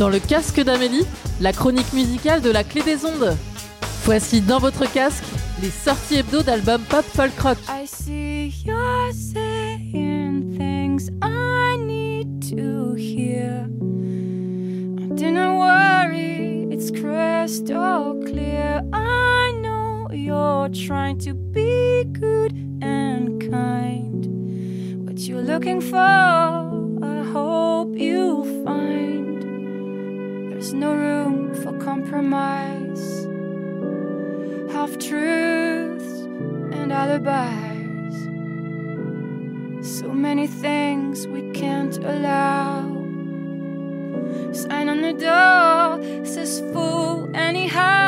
Dans le casque d'Amélie, la chronique musicale de la clé des ondes. Voici dans votre casque les sorties hebdo d'albums pop folk rock. I see you're saying things I need to hear. Not worry, it's crystal clear. I know you're trying to be good and kind. What you're looking for, I hope you find. There's no room for compromise. Half truths and alibis. So many things we can't allow. Sign on the door says fool anyhow.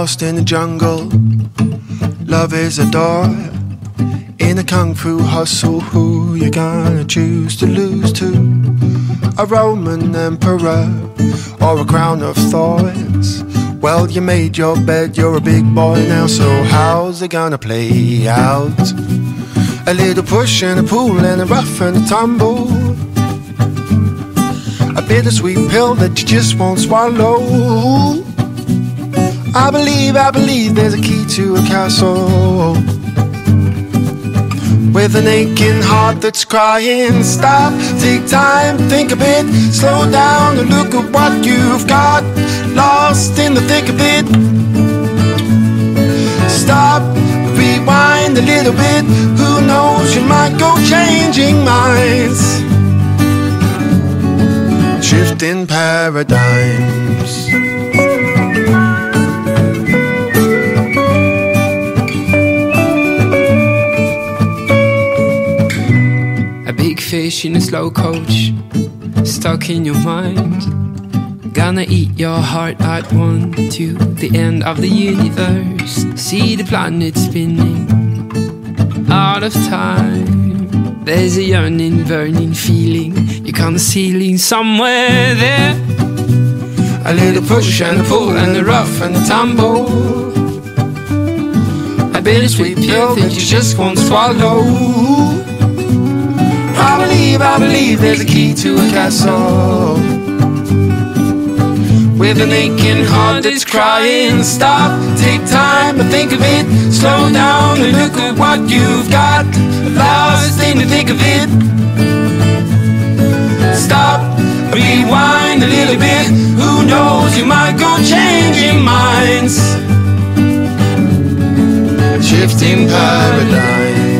Lost in the jungle, love is a door. In a kung fu hustle, who you gonna choose to lose to? A Roman emperor or a crown of thorns? Well, you made your bed, you're a big boy now, so how's it gonna play out? A little push and a pull and a rough and a tumble. A bittersweet pill that you just won't swallow. I believe, I believe there's a key to a castle. With an aching heart that's crying. Stop, take time, think a bit, slow down and look at what you've got. Lost in the thick of it. Stop, rewind a little bit. Who knows, you might go changing minds. Shifting paradigms. Fish in a slow coach, stuck in your mind. Gonna eat your heart out one to the end of the universe. See the planet spinning out of time. There's a yearning, burning feeling. You're kind of ceiling somewhere there. A little push and a pull and a rough and a tumble. A bittersweet pill that you just won't swallow. I believe, I believe there's a key to a castle. With an aching heart that's crying, stop, take time and think of it. Slow down and look at what you've got. A Lost in to think of it. Stop, rewind a little bit. Who knows, you might go changing minds. Shifting paradigms.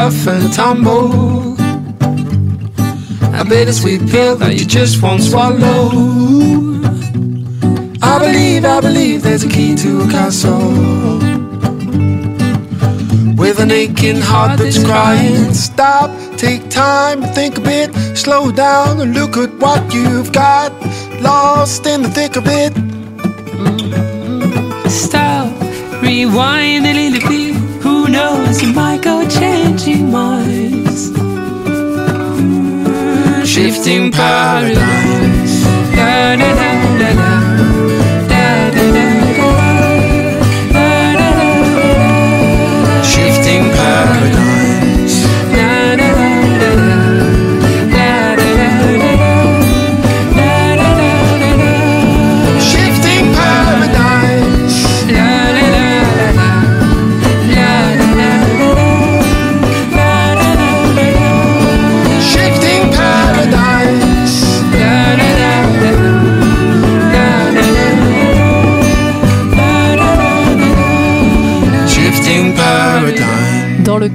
Rough and tumble. A bittersweet pill that you just won't swallow. I believe, I believe there's a key to a castle. With an aching heart that's crying. Stop, take time, think a bit, slow down and look at what you've got. Lost in the thick of it. Stop, rewind a little bit. Who knows, you might changing minds. Shifting paradigms. Da, da, da,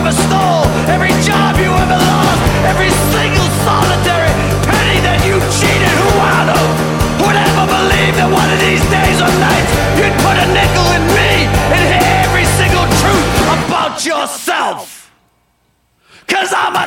ever stole, every job you ever lost, every single solitary penny that you cheated who out of. would ever believe that one of these days or nights you'd put a nickel in me and hear every single truth about yourself? Cause I'm a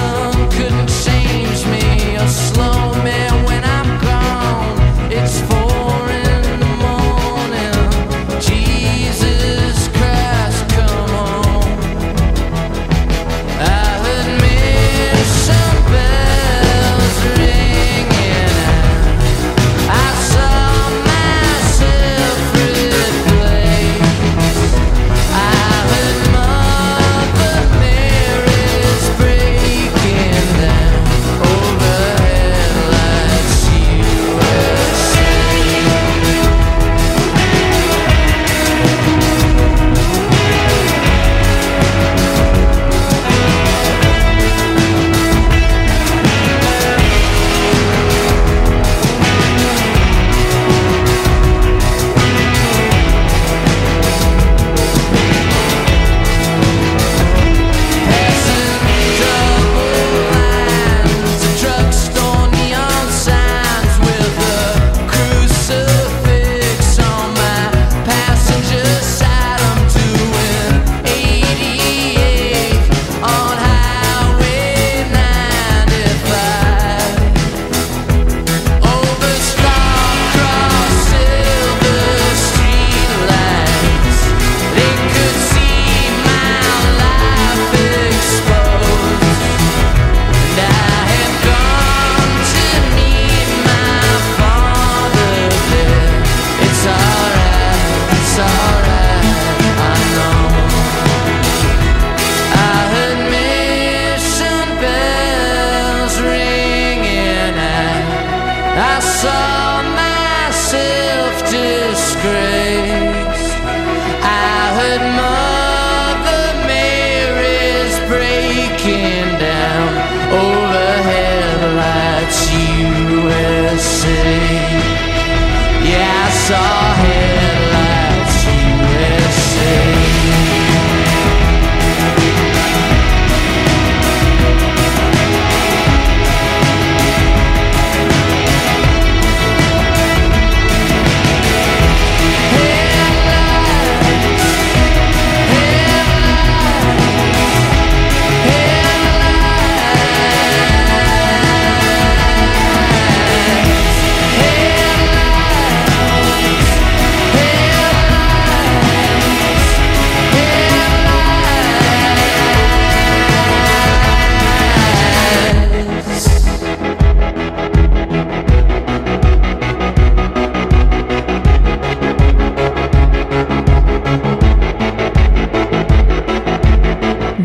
Momentum I saw myself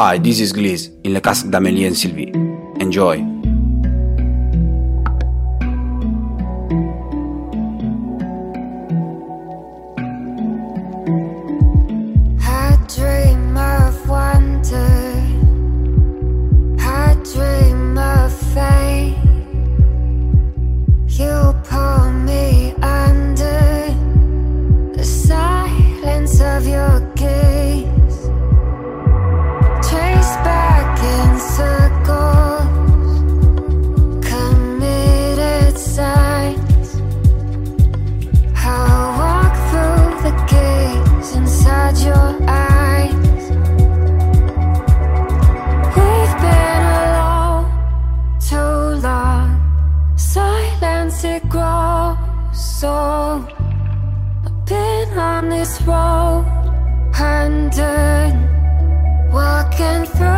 Ah, this is Gliz, il-kas da Melien Silvi. Enjoy! walking on this road, hand in, walking through.